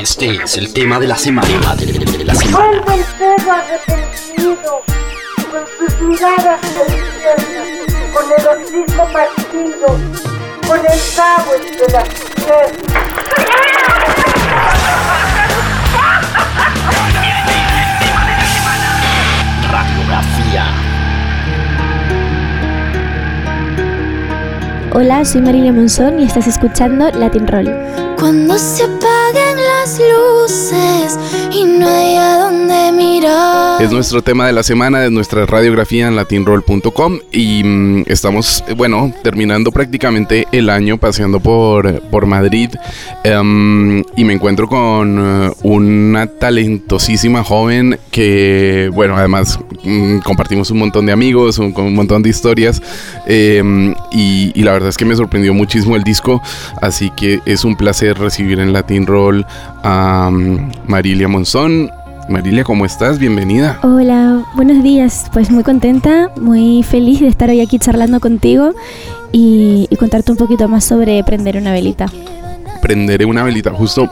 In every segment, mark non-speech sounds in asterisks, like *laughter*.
Este es el tema de la semana. De la semana. Vuelve el perro arrepentido, con sus miradas infierno, con el hocico partido, con el cabo entre las. Hola, soy Marilia Monzón y estás escuchando Latin Roll. Cuando se apaguen luces y no hay a dónde mirar. Es nuestro tema de la semana de nuestra radiografía en latinroll.com y mm, estamos, eh, bueno, terminando prácticamente el año paseando por, por Madrid em, y me encuentro con eh, una talentosísima joven que, bueno, además mm, compartimos un montón de amigos, un, montón de historias em, y, la verdad es que me sorprendió muchísimo el disco, así que es un placer recibir en Latin Roll a um, Marilia Monzón. Marilia, ¿cómo estás? Bienvenida. Hola, buenos días. Pues muy contenta, muy feliz de estar hoy aquí charlando contigo y, y contarte un poquito más sobre prender una velita. Prenderé una velita, justo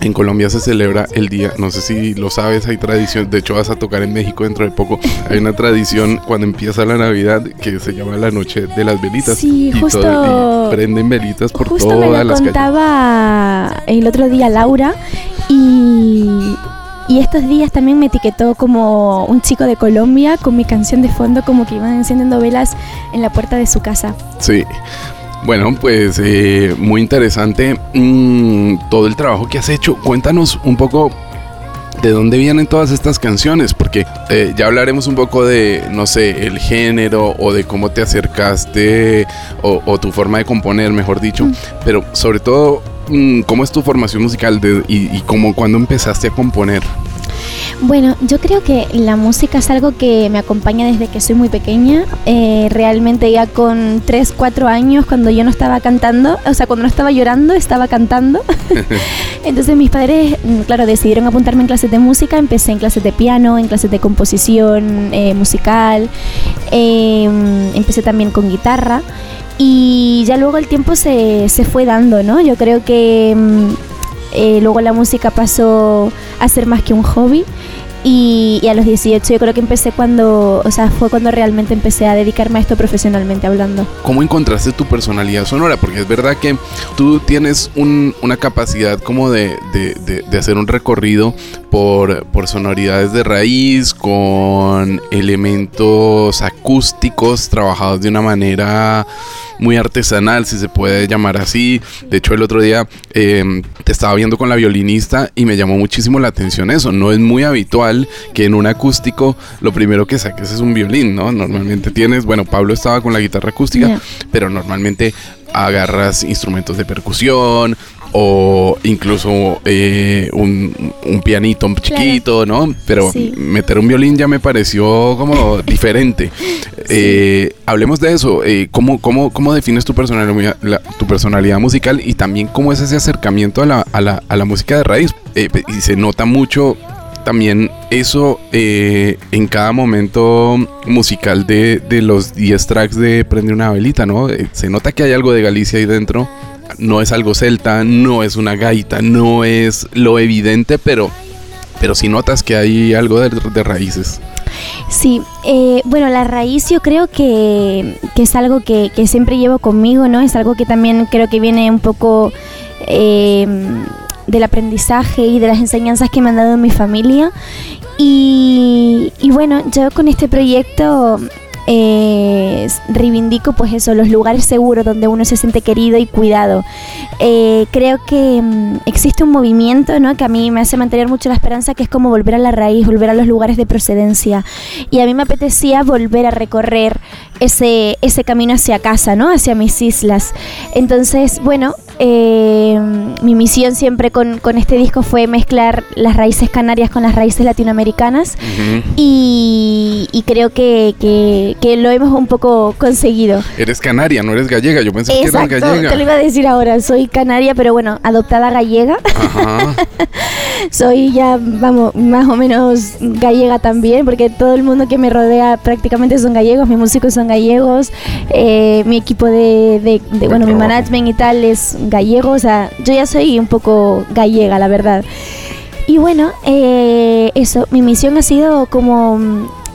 en Colombia se celebra el día, no sé si lo sabes, hay tradición, de hecho vas a tocar en México dentro de poco, hay una tradición cuando empieza la Navidad que se llama la noche de las velitas. Sí, y justo. todo- y prenden velitas por Justo todas me lo las calles. contaba el otro día Laura y, y estos días también me etiquetó como un chico de Colombia con mi canción de fondo como que iban encendiendo velas en la puerta de su casa. Sí. Bueno, pues eh, muy interesante mm, todo el trabajo que has hecho. Cuéntanos un poco de dónde vienen todas estas canciones, porque eh, ya hablaremos un poco de, no sé, el género o de cómo te acercaste o, o tu forma de componer, mejor dicho, pero sobre todo, mm, cómo es tu formación musical de- y, y cómo cuando empezaste a componer. Bueno, yo creo que la música es algo que me acompaña desde que soy muy pequeña. Eh, realmente ya con 3, 4 años, cuando yo no estaba cantando, o sea, cuando no estaba llorando, estaba cantando. *laughs* *laughs* Entonces mis padres, mm, claro, decidieron apuntarme en clases de música. Empecé en clases de piano, en clases de composición eh, musical. Eh, empecé también con guitarra. Y ya luego el tiempo se, se fue dando, ¿no? Yo creo que mm, eh, luego la música pasó a ser más que un hobby. Y, a los 18 yo creo que empecé cuando, o sea, fue cuando realmente empecé a dedicarme a esto profesionalmente hablando. ¿Cómo encontraste tu personalidad sonora? Porque es verdad que tú tienes un- una capacidad como de, de- de- de hacer un recorrido por, por sonoridades de raíz, con elementos acústicos trabajados de una manera muy artesanal, si se puede llamar así. De hecho, el otro día eh, te estaba viendo con la violinista y me llamó muchísimo la atención eso. No es muy habitual que en un acústico lo primero que saques es un violín, ¿no? Normalmente tienes, bueno, Pablo estaba con la guitarra acústica, pero normalmente agarras instrumentos de percusión o incluso eh, un, un pianito chiquito, ¿no? Pero Sí. meter un violín ya me pareció como *laughs* diferente. Eh, hablemos de eso. eh, ¿cómo, cómo, cómo defines tu personalidad, la- tu personalidad musical y también cómo es ese acercamiento a la, a la, a la música de raíz? Eh, y se nota mucho también eso eh, en cada momento musical de, de los 10 tracks de Prende una velita, ¿no? Eh, se nota que hay algo de Galicia ahí dentro. No es algo celta, no es una gaita, no es lo evidente, pero, pero sí notas que hay algo de, raíces. Sí, eh, bueno, la raíz yo creo que, que es algo que, que siempre llevo conmigo, ¿no? Es algo que también creo que viene un poco eh, del aprendizaje y de las enseñanzas que me han dado mi familia. Y bueno, yo con este proyecto eh, reivindico pues eso, los lugares seguros donde uno se siente querido y cuidado. Eh, creo que mm, existe un movimiento ¿no? que a mí me hace mantener mucho la esperanza, que es como volver a la raíz, volver a los lugares de procedencia. Y a mí me apetecía volver a recorrer ese, ese camino hacia casa, ¿no? hacia mis islas. Entonces, bueno, eh, mi misión siempre con, con este disco fue mezclar las raíces canarias con las raíces latinoamericanas y, y creo que, que- que lo hemos un poco conseguido. Eres canaria, no eres gallega. Yo pensé que eras gallega. te lo iba a decir ahora, soy canaria, pero bueno, adoptada gallega. Ajá. *laughs* soy ya, vamos, más o menos gallega también, porque todo el mundo que me rodea prácticamente son gallegos, mis músicos son gallegos, eh, mi equipo de, de- de- bueno, mi management y tal es gallego, o sea, yo ya soy un poco gallega, la verdad. Y bueno, eh, eso, mi misión ha sido como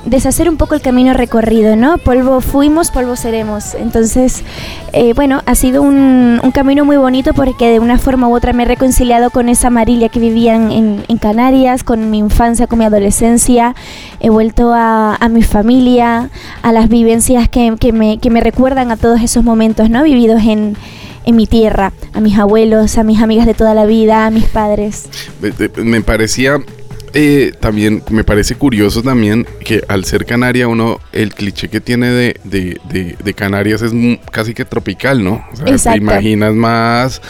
deshacer un poco el camino recorrido, ¿no? Polvo fuimos, polvo seremos. Entonces, eh, bueno, ha sido un, camino muy bonito porque de una forma u otra me he reconciliado con esa Marilia que vivía en, Canarias, con mi infancia, con mi adolescencia. He vuelto a, mi familia, a las vivencias que, me, recuerdan a todos esos momentos, ¿no? Vividos en, mi tierra, a mis abuelos, a mis amigas de toda la vida, a mis padres. Me parecía eh, también, me parece curioso también que al ser Canaria uno, el cliché que tiene de, de- de- de Canarias es casi que tropical, ¿no? O sea, te Exacto. imaginas más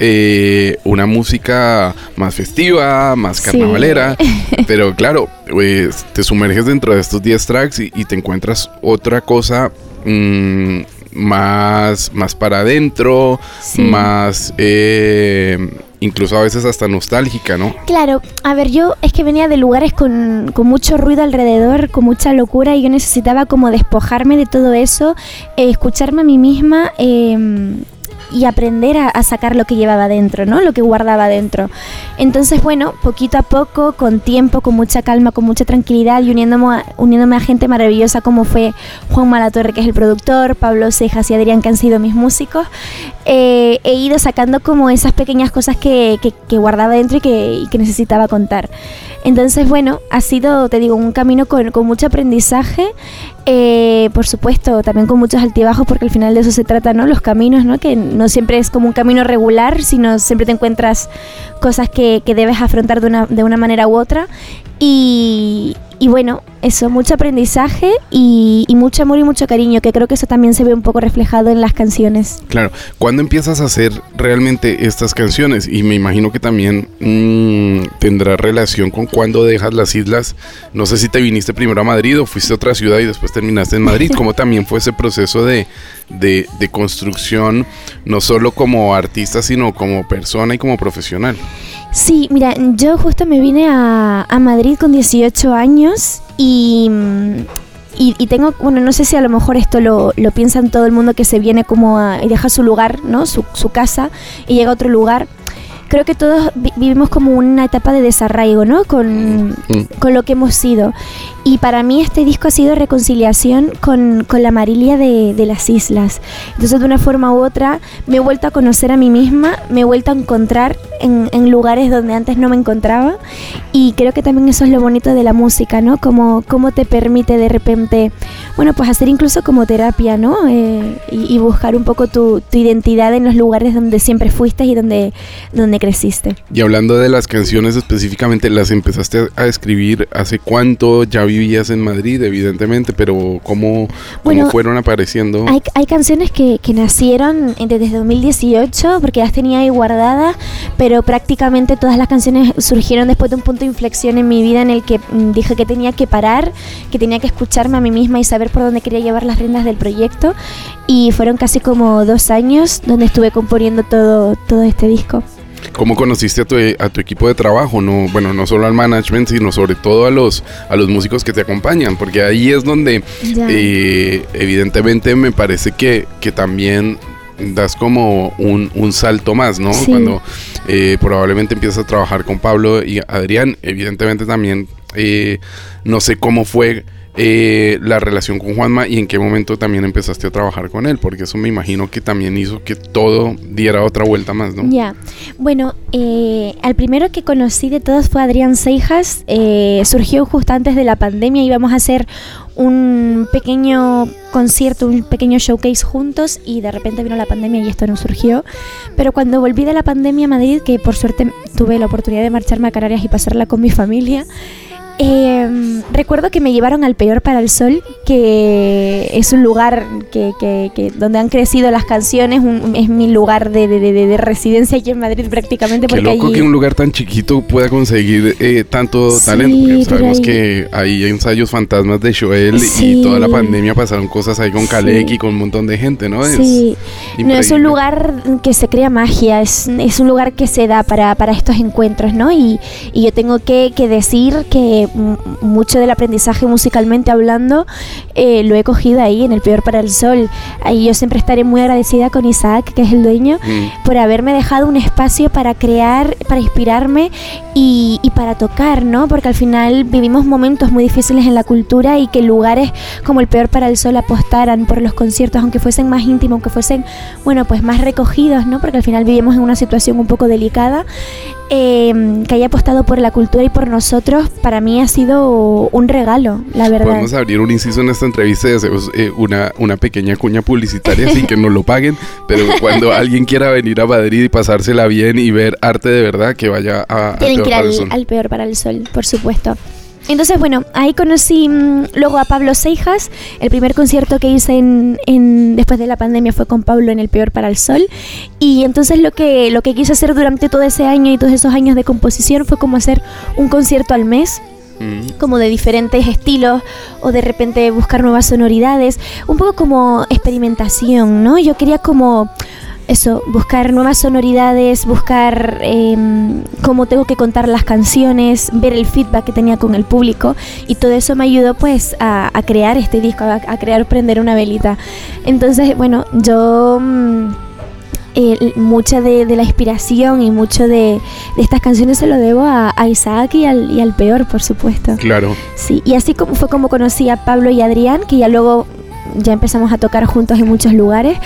eh, una música más festiva, más Sí. carnavalera, *laughs* pero claro, pues, te sumerges dentro de estos 10 tracks y, y te encuentras otra cosa mm, más, más para adentro, Sí. más eh, incluso a veces hasta nostálgica, ¿no? Claro, a ver, yo es que venía de lugares con, con mucho ruido alrededor, con mucha locura, y yo necesitaba como despojarme de todo eso, eh, escucharme a mí misma eh, y aprender a, sacar lo que llevaba dentro, ¿no? Lo que guardaba dentro. Entonces, bueno, poquito a poco, con tiempo, con mucha calma, con mucha tranquilidad y uniéndome a, uniéndome a gente maravillosa como fue Juan Malatorre, que es el productor, Pablo Cejas y Adrián, que han sido mis músicos, eh, he ido sacando como esas pequeñas cosas que, que- que guardaba dentro y que, y que necesitaba contar. Entonces, bueno, ha sido, te digo, un camino con, con mucho aprendizaje, eh, por supuesto, también con muchos altibajos, porque al final de eso se trata, ¿no? Los caminos, ¿no? Que no siempre es como un camino regular, sino siempre te encuentras cosas que, que debes afrontar de una, de una manera u otra. Y, y bueno, eso, mucho aprendizaje y, y mucho amor y mucho cariño, que creo que eso también se ve un poco reflejado en las canciones. Claro, ¿cuándo empiezas a hacer realmente estas canciones? Y me imagino que también mm, tendrá relación con cuando dejas las islas. No sé si te viniste primero a Madrid o fuiste a otra ciudad y después terminaste en Madrid. *laughs* ¿Cómo también fue ese proceso de, de, de construcción, no solo como artista, sino como persona y como profesional? Sí, mira, yo justo me vine a, a Madrid con 18 años y, y, y tengo, bueno, no sé si a lo mejor esto lo, lo piensan todo el mundo que se viene como a, y deja su lugar, ¿no? Su, su casa y llega a otro lugar. Creo que todos vi- vivimos como una etapa de desarraigo, ¿no? Con, Mm. con lo que hemos sido. Y para mí este disco ha sido reconciliación con, con la Marilia de, de las islas. Entonces de una forma u otra me he vuelto a conocer a mí misma, me he vuelto a encontrar en, en lugares donde antes no me encontraba. Y creo que también eso es lo bonito de la música, ¿no? Como, cómo te permite de repente, bueno, pues hacer incluso como terapia, ¿no? Eh, y, y buscar un poco tu, tu identidad en los lugares donde siempre fuiste y donde, donde creciste. Y hablando de las canciones específicamente, ¿las empezaste a escribir hace cuánto? Ya vivías en Madrid, evidentemente, pero ¿cómo, cómo Bueno, fueron apareciendo? Hay, hay canciones que, que nacieron desde 2018 porque las tenía ahí guardadas, pero prácticamente todas las canciones surgieron después de un punto de inflexión en mi vida en el que mm, dije que tenía que parar, que tenía que escucharme a mí misma y saber por dónde quería llevar las riendas del proyecto. Y fueron casi como dos años donde estuve componiendo todo, todo este disco. ¿Cómo conociste a tu, a tu equipo de trabajo? No, bueno, no solo al management, sino sobre todo a los, a los músicos que te acompañan, porque ahí es donde eh, evidentemente me parece que, que también das como un, un salto más, ¿no? Sí. Cuando eh, probablemente empiezas a trabajar con Pablo y Adrián, evidentemente también eh, no sé cómo fue eh, la relación con Juanma y en qué momento también empezaste a trabajar con él, porque eso me imagino que también hizo que todo diera otra vuelta más, ¿no? Ya, bueno, eh, al primero que conocí de todos fue Adrián Seijas, eh, surgió justo antes de la pandemia, íbamos a hacer un pequeño concierto, un pequeño showcase juntos y de repente vino la pandemia y esto no surgió, pero cuando volví de la pandemia a Madrid, que por suerte tuve la oportunidad de marcharme a Canarias y pasarla con mi familia, Eh, recuerdo que me llevaron al Peor para el Sol, que es un lugar que, que- que donde han crecido las canciones, un- es mi lugar de, de- de- de residencia aquí en Madrid prácticamente. Qué Porque loco allí- que un lugar tan chiquito pueda conseguir eh, tanto Sí, talento. Porque sabemos ahí- que hay ensayos fantasmas de Joel Sí. y toda la pandemia pasaron cosas ahí con Sí. Kalek y con un montón de gente, ¿no? Es Sí, no es un lugar que se crea magia, es, es un lugar que se da para, para estos encuentros, ¿no? Y, y yo tengo que, que decir que mucho del aprendizaje musicalmente hablando eh, lo he cogido ahí, en el Peor para el Sol. Ahí yo siempre estaré muy agradecida con Isaac, que es el dueño, Mm. por haberme dejado un espacio para crear, para inspirarme y, y para tocar, ¿no? Porque al final vivimos momentos muy difíciles en la cultura y que lugares como el Peor para el Sol apostaran por los conciertos, aunque fuesen más íntimos, aunque fuesen, bueno, pues más recogidos, ¿no? Porque al final vivimos en una situación un poco delicada. Eh, que haya apostado por la cultura y por nosotros, para mí ha sido un regalo, la verdad. Podemos abrir un inciso en esta entrevista y hacemos eh, una, una pequeña cuña publicitaria sin que nos lo paguen, pero cuando *laughs* alguien quiera venir a Madrid y pasársela bien y ver arte de verdad, que vaya a, a Tienen que ir al Peor para el Sol, por supuesto. Entonces, bueno, ahí conocí mm, luego a Pablo Seijas. El primer concierto que hice en, en- después de la pandemia fue con Pablo en El Peor para el Sol. Y entonces lo que, lo que quise hacer durante todo ese año y todos esos años de composición fue como hacer un concierto al mes Mm. como de diferentes estilos o de repente buscar nuevas sonoridades, un poco como experimentación, ¿no? Yo quería como eso, buscar nuevas sonoridades, buscar em, cómo tengo que contar las canciones, ver el feedback que tenía con el público y todo eso me ayudó pues a, a crear este disco, a, a crear Prender una velita. Entonces, bueno, yo... mm, eh, mucha de, de la inspiración y mucho de, de estas canciones se lo debo a, a Isaac y al, y al peor, por supuesto. Claro. Sí, y así como fue como conocí a Pablo y Adrián, que ya luego ya empezamos a tocar juntos en muchos lugares.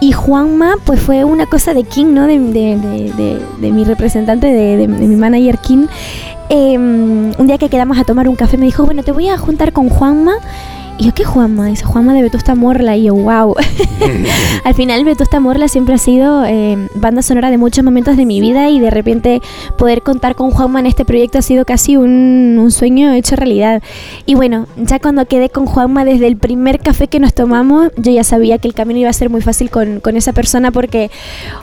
Y Juanma, pues fue una cosa de King, ¿no? De, de- de- mi representante, de mi manager King. Eh, un día que quedamos a tomar un café me dijo, bueno, te voy a juntar con Juanma. Y yo, ¿qué Juanma? Dice, Juanma de Vetusta Morla. Y yo, wow. *laughs* Al final, Vetusta Morla siempre ha sido eh, banda sonora de muchos momentos de mi vida y de repente poder contar con Juanma en este proyecto ha sido casi un, un sueño hecho realidad. Y bueno, ya cuando quedé con Juanma desde el primer café que nos tomamos, yo ya sabía que el camino iba a ser muy fácil con, con esa persona porque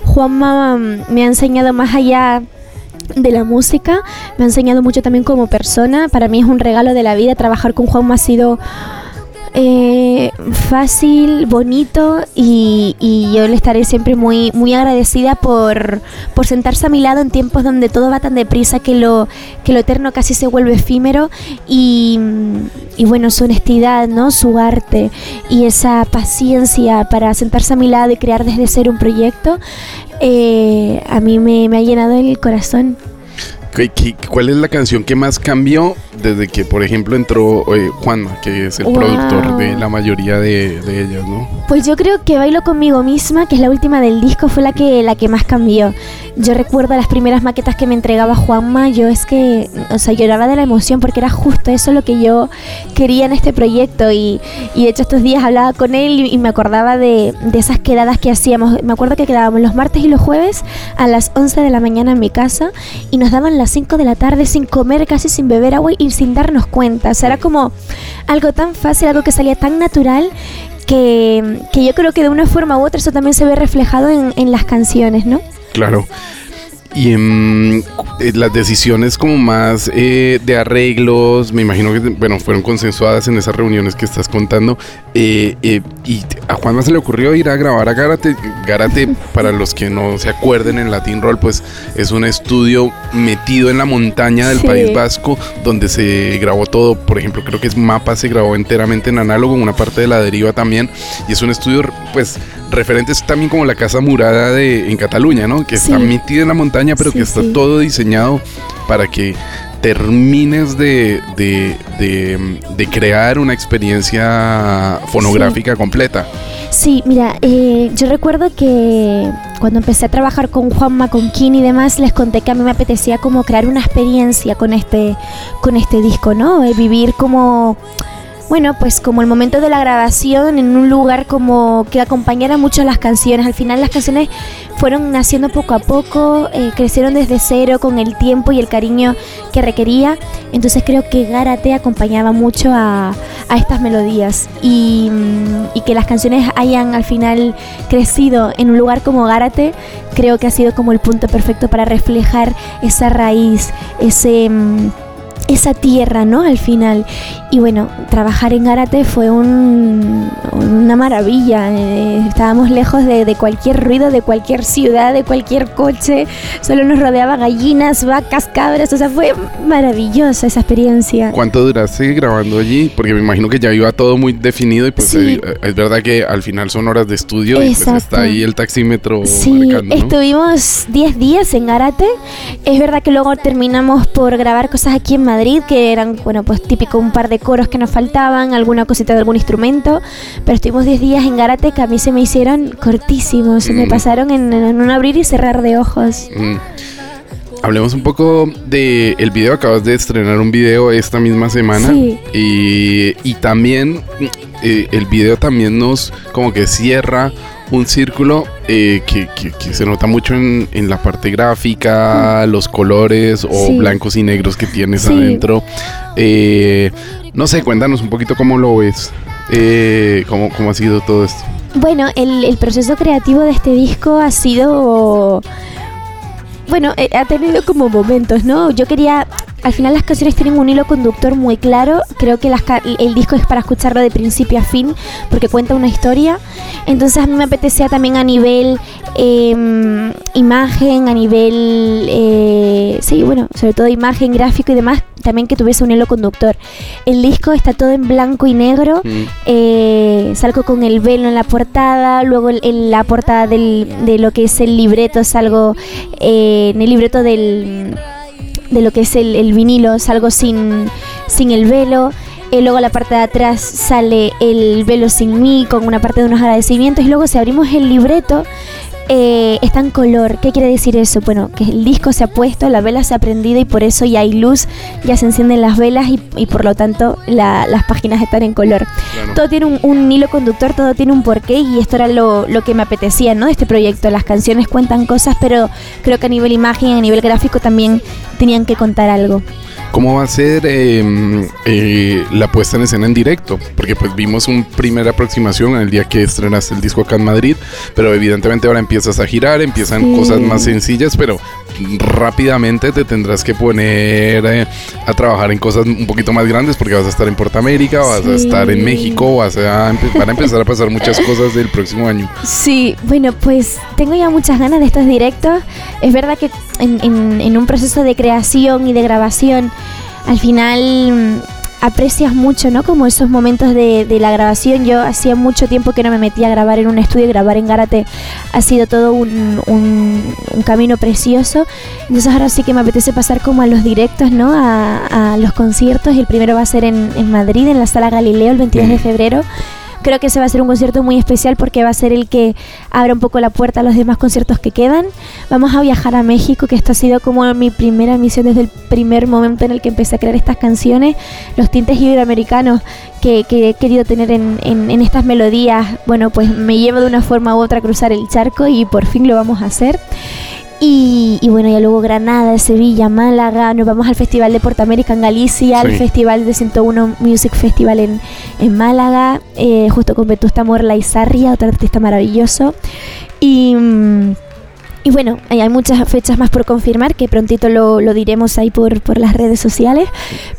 Juanma mm, me ha enseñado más allá de la música, me ha enseñado mucho también como persona. Para mí es un regalo de la vida. Trabajar con Juanma ha sido eh, fácil, bonito y, y yo le estaré siempre muy, muy agradecida por, por sentarse a mi lado en tiempos donde todo va tan deprisa que lo, que lo eterno casi se vuelve efímero y, y bueno, su honestidad, ¿no? su arte y esa paciencia para sentarse a mi lado y crear desde cero un proyecto, eh, a mí me, me ha llenado el corazón. ¿Qué- qué- ¿Cuál es la canción que más cambió desde que, por ejemplo, entró eh, Juanma, que es el Wow. productor de la mayoría de, de ellas, ¿no? Pues yo creo que Bailo conmigo misma, que es la última del disco, fue la que, la que más cambió. Yo recuerdo las primeras maquetas que me entregaba Juanma, yo es que, o sea, lloraba de la emoción porque era justo eso lo que yo quería en este proyecto y, y de hecho estos días hablaba con él y, y me acordaba de, de esas quedadas que hacíamos. Me acuerdo que quedábamos los martes y los jueves a las 11 de la mañana en mi casa y nos daban las 5 de la tarde sin comer, casi sin beber agua y sin darnos cuenta. O sea, era como algo tan fácil, algo que salía tan natural que, que yo creo que de una forma u otra eso también se ve reflejado en, en las canciones, ¿no? Claro. Y eh, las decisiones como más eh, de arreglos, me imagino que bueno, fueron consensuadas en esas reuniones que estás contando. eh, eh, y a Juanma se le ocurrió ir a grabar a Gárate. Gárate, para los que no se acuerden, en Latin Roll, pues es un estudio metido en la montaña del Sí. País Vasco, donde se grabó todo. Por ejemplo, creo que es Mapa se grabó enteramente en análogo, una parte de la deriva también. Y es un estudio, pues, referente es también como la Casa Murada de, en Cataluña, ¿no? Que está Sí. metida en la montaña, pero Sí, que está sí. todo diseñado para que termines de, de, de- de crear una experiencia fonográfica completa. Sí, mira, eh, yo recuerdo que cuando empecé a trabajar con Juanma, con y demás, les conté que a mí me apetecía como crear una experiencia con este, con este disco, ¿no? Eh, vivir como bueno, pues como el momento de la grabación en un lugar como que acompañara mucho las canciones. Al final las canciones fueron naciendo poco a poco, eh, crecieron desde cero con el tiempo y el cariño que requería. Entonces creo que Gárate acompañaba mucho a, a estas melodías y, mm, y que las canciones hayan al final crecido en un lugar como Gárate, creo que ha sido como el punto perfecto para reflejar esa raíz, ese... mm, esa tierra, ¿no? Al final. Y bueno, trabajar en Gárate fue un- una maravilla. Eh, estábamos lejos de, de cualquier ruido, de cualquier ciudad, de cualquier coche. Solo nos rodeaba gallinas, vacas, cabras. O sea, fue maravillosa esa experiencia. ¿Cuánto duraste grabando allí? Porque me imagino que ya iba todo muy definido y pues Sí. eh, es verdad que al final son horas de estudio y pues Exacto. está ahí el taxímetro Sí, marcando, ¿no? estuvimos 10 días en Gárate. Es verdad que luego terminamos por grabar cosas aquí en Madrid, que eran, bueno, pues típico un par de coros que nos faltaban, alguna cosita de algún instrumento. Pero estuvimos 10 días en Gárate que a mí se me hicieron cortísimos. Se me Mm. pasaron en, en un abrir y cerrar de ojos. Mm. Hablemos un poco de el video. Acabas de estrenar un video esta misma semana. Sí. Y, y también eh, el video también nos como que cierra un círculo eh, que, que- que se nota mucho en, en la parte gráfica, los colores o Mm. Sí. blancos y negros que tienes Sí. adentro. Eh, no sé, cuéntanos un poquito cómo lo ves. Eh, cómo, cómo ha sido todo esto. Bueno, el, el proceso creativo de este disco ha sido. Bueno, eh, ha tenido como momentos, ¿no? Yo quería. Al final las canciones tienen un hilo conductor muy claro. Creo que las ca- el disco es para escucharlo de principio a fin, porque cuenta una historia. Entonces a mí me apetecía también a nivel em, imagen, a nivel. eh, sí, bueno, sobre todo imagen, gráfico y demás, también que tuviese un hilo conductor. El disco está todo en blanco y negro. Mm. Eh, salgo con el velo en la portada, luego en la portada del- de lo que es el libreto, salgo eh, en el libreto del, de lo que es el, el vinilo, salgo sin, sin el velo. Eh, luego la parte de atrás sale el velo sin mí, con una parte de unos agradecimientos. Y luego si abrimos el libreto, eh, está en color. ¿Qué quiere decir eso? Bueno, que el disco se ha puesto, la vela se ha prendido y por eso ya hay luz, ya se encienden las velas y, y por lo tanto la- las páginas están en color Claro. todo tiene un, un hilo conductor, todo tiene un porqué y esto era lo, lo que me apetecía, ¿no? De este proyecto. Las canciones cuentan cosas, pero creo que a nivel imagen, a nivel gráfico también tenían que contar algo. ¿Cómo va a ser eh, eh, la puesta en escena en directo? Porque pues vimos una primera aproximación el día que estrenaste el disco acá en Madrid, pero evidentemente ahora empiezas a girar, empiezan Sí. cosas más sencillas, pero rápidamente te tendrás que poner eh, a trabajar en cosas un poquito más grandes porque vas a estar en Portamérica, vas a estar en México, vas a, van a empezar a pasar muchas cosas del próximo año. Sí, bueno, pues tengo ya muchas ganas de estos directos. Es verdad que en, en- en un proceso de creación y de grabación, al final mm, aprecias mucho, ¿no? Como esos momentos de, de la grabación. Yo hacía mucho tiempo que no me metía a grabar en un estudio grabar en Gárate ha sido todo un, un- un camino precioso. Entonces ahora sí que me apetece pasar como a los directos, ¿no? A, a los conciertos. El primero va a ser en, en Madrid, en la Sala Galileo, el 22 de febrero. Creo que ese va a ser un concierto muy especial porque va a ser el que abra un poco la puerta a los demás conciertos que quedan. Vamos a viajar a México, que esto ha sido como mi primera misión desde el primer momento en el que empecé a crear estas canciones. Los tintes iberoamericanos que, que he querido tener en, en- en estas melodías, bueno, pues me lleva de una forma u otra a cruzar el charco y por fin lo vamos a hacer. Y, y bueno, ya luego Granada, Sevilla, Málaga, nos vamos al Festival de Portamérica en Galicia, al. Festival de 101 Music Festival en, en Málaga, eh, justo con Vetusta Morla y Sarria, otro artista maravilloso. Y, mm, y bueno, hay muchas fechas más por confirmar, que prontito lo, lo diremos ahí por, por las redes sociales.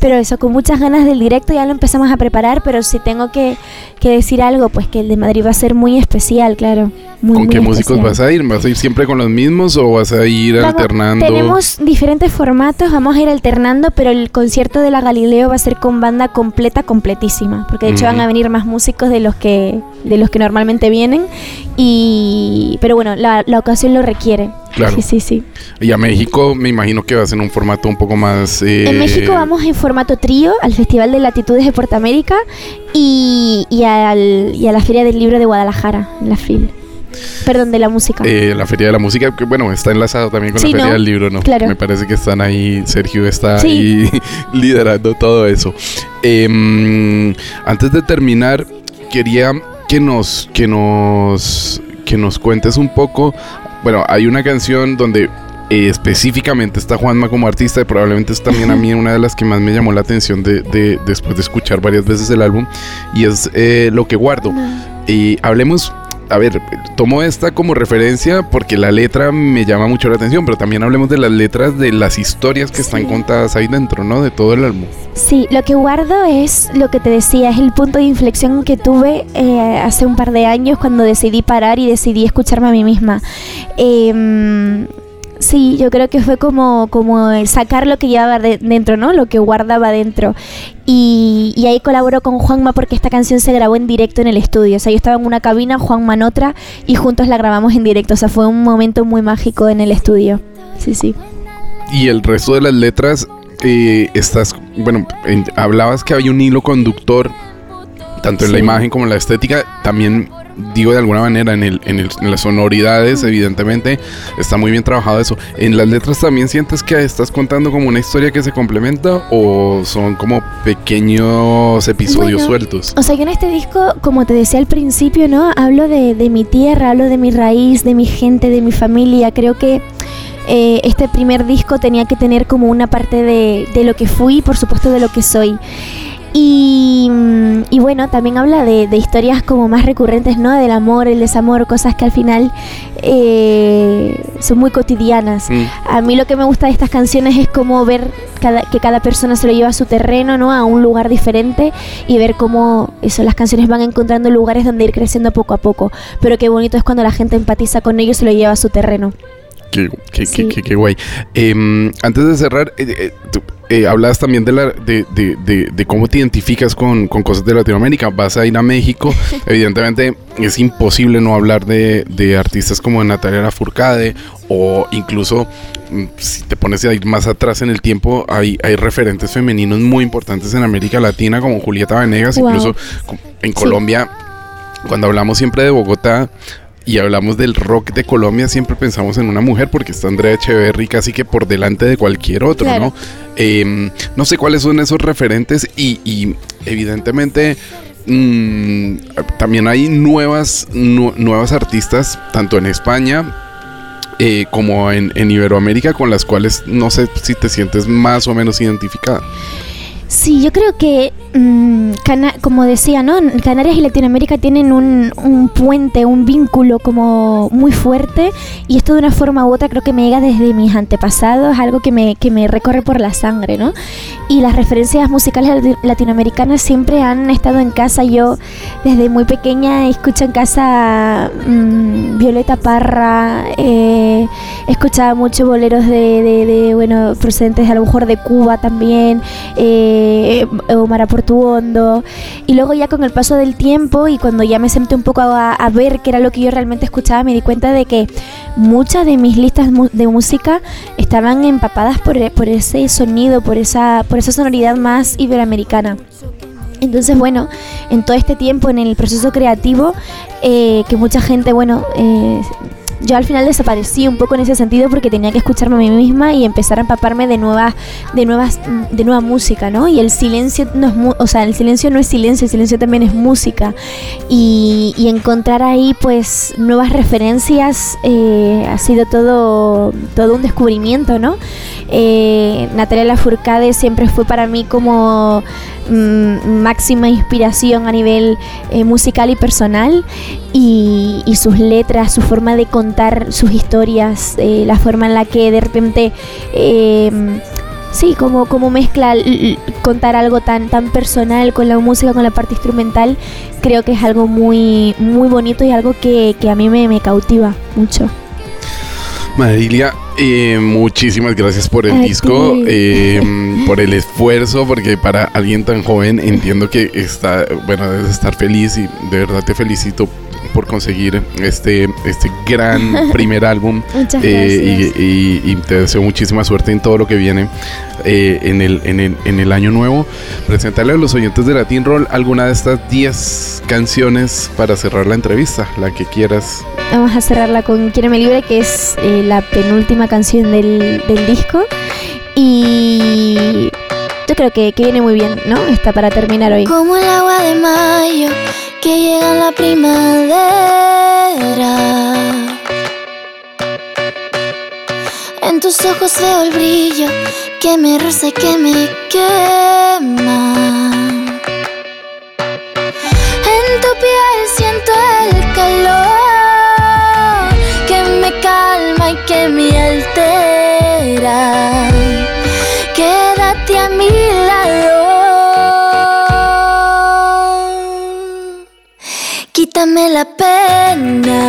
Pero eso, con muchas ganas del directo ya lo empezamos a preparar, pero si tengo que, que decir algo, pues que el de Madrid va a ser muy especial, claro. Muy, ¿Con muy qué músicos vas a ir? ¿Vas a ir siempre con los mismos o vas a ir Vamos- alternando? Tenemos diferentes formatos, vamos a ir alternando, pero el concierto de la Galileo va a ser con banda completa, completísima, porque de hecho van a venir más músicos de los que de los que normalmente vienen y pero bueno, la, la ocasión lo requiere. Claro. Sí, sí, sí. Y a México me imagino que vas en un formato un poco más... eh, En México vamos en formato trío al Festival de Latitudes de Portamérica y, y, al- y a la Feria del Libro de Guadalajara, en la FIL. Perdón, de la música. Eh, la Feria de la Música, que bueno, está enlazado también con Sí, la Feria ¿no? del Libro, ¿no? Claro. Me parece que están ahí, Sergio está Sí. ahí *laughs* liderando todo eso. Em, antes de terminar, quería que nos, que nos, que nos cuentes un poco. Bueno, hay una canción donde eh, específicamente está Juanma como artista y probablemente es también a mí una de las que más me llamó la atención de, de- después de escuchar varias veces el álbum y es eh, Lo que guardo. Y hablemos, a ver, tomo esta como referencia porque la letra me llama mucho la atención, pero también hablemos de las letras de las historias que están Sí. contadas ahí dentro, ¿no? De todo el álbum. Sí, lo que guardo es lo que te decía, es el punto de inflexión que tuve eh, hace un par de años cuando decidí parar y decidí escucharme a mí misma. Em, sí, yo creo que fue como, como sacar lo que llevaba de- dentro, ¿no? Lo que guardaba dentro. Y, y ahí colaboró con Juanma porque esta canción se grabó en directo en el estudio. O sea, yo estaba en una cabina, Juanma en otra, y juntos la grabamos en directo. O sea, fue un momento muy mágico en el estudio. Sí, sí. Y el resto de las letras, eh, estás, bueno, en- hablabas que había un hilo conductor, tanto en la imagen como en la estética, también digo de alguna manera en, el, en, el- en las sonoridades, evidentemente, está muy bien trabajado eso. ¿En las letras también sientes que estás contando como una historia que se complementa o son como pequeños episodios Bueno, sueltos? O sea, yo en este disco, como te decía al principio, ¿no? Hablo de, de mi tierra, hablo de mi raíz, de mi gente, de mi familia. Creo que eh, este primer disco tenía que tener como una parte de, de lo que fui y por supuesto de lo que soy. Y, mm, y bueno, también habla de, de historias como más recurrentes, ¿no? Del amor, el desamor, cosas que al final eh, son muy cotidianas. Mm. A mí lo que me gusta de estas canciones es como ver cada, que cada persona se lo lleva a su terreno, ¿no? A un lugar diferente y ver cómo eso, las canciones van encontrando lugares donde ir creciendo poco a poco. Pero qué bonito es cuando la gente empatiza con ellos y se lo lleva a su terreno. Qué, qué, Sí. qué- qué- qué guay. Em, antes de cerrar, eh, eh, tú, eh, hablabas también de, la, de, de- de- de cómo te identificas con, con cosas de Latinoamérica. Vas a ir a México. *laughs* Evidentemente es imposible no hablar de, de artistas como Natalia Lafourcade o incluso mm, si te pones a ir más atrás en el tiempo, hay, hay referentes femeninos muy importantes en América Latina como Julieta Venegas, Wow. incluso en Sí. Colombia. Cuando hablamos siempre de Bogotá, y hablamos del rock de Colombia, siempre pensamos en una mujer porque está Andrea Echeverry casi que por delante de cualquier otro, Claro. ¿no? Em, no sé cuáles son esos referentes y, y evidentemente mm, también hay nuevas, nu- nuevas artistas, tanto en España eh, como en, en Iberoamérica, con las cuales no sé si te sientes más o menos identificada. Sí, yo creo que, mm, Cana- como decía, ¿no? Canarias y Latinoamérica tienen un, puente, un vínculo como muy fuerte y esto de una forma u otra creo que me llega desde mis antepasados, algo que me, que me recorre por la sangre, ¿no? Y las referencias musicales lati- latinoamericanas siempre han estado en casa. Yo desde muy pequeña escucho en casa mm, Violeta Parra, eh, escuchaba mucho boleros de, de- de, bueno, procedentes a lo mejor de Cuba también, eh, Omar Portuondo. Y luego ya con el paso del tiempo y cuando ya me senté un poco a, ver qué era lo que yo realmente escuchaba, me di cuenta de que muchas de mis listas de música estaban empapadas por, por ese sonido, por esa, por esa sonoridad más iberoamericana. Entonces, bueno, en todo este tiempo, en el proceso creativo, eh, que mucha gente, bueno, eh, yo al final desaparecí un poco en ese sentido porque tenía que escucharme a mí misma y empezar a empaparme de nuevas, de nuevas, de nueva música, ¿no? Y el silencio no es, mu- o sea, el silencio no es silencio, el silencio también es música. Y, encontrar ahí, pues, nuevas referencias eh, ha sido todo, todo un descubrimiento, ¿no? Eh, Natalia Lafourcade siempre fue para mí como mm, máxima inspiración a nivel eh, musical y personal y, sus letras, su forma de contar sus historias, eh, la forma en la que de repente eh, sí, como, como mezcla contar algo tan, tan personal con la música, con la parte instrumental, creo que es algo muy, muy bonito y algo que, que a mí me, me cautiva mucho. Marilia, eh, muchísimas gracias por el disco, eh, *laughs* por el esfuerzo, porque para alguien tan joven entiendo que está, bueno, debes estar feliz y de verdad te felicito por conseguir este, este gran *laughs* primer álbum. Muchas Eh, gracias. y, y- y te deseo muchísima suerte en todo lo que viene eh, en, el, en, el, en el año nuevo. Presentarle a los oyentes de Latin Roll alguna de estas 10 canciones para cerrar la entrevista, la que quieras. Vamos a cerrarla con Quiéreme Libre, que es eh, la penúltima canción del, del disco. Y yo creo que, que viene muy bien, ¿no? Está para terminar hoy. Como el agua de mayo que llega la primavera. En tus ojos veo el brillo que me roza que me quema. Quítame la pena.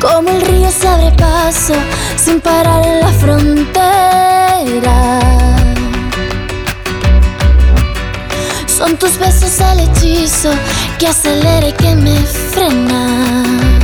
Como el río se abre paso sin parar la frontera. Son tus besos el hechizo que acelera y que me frena.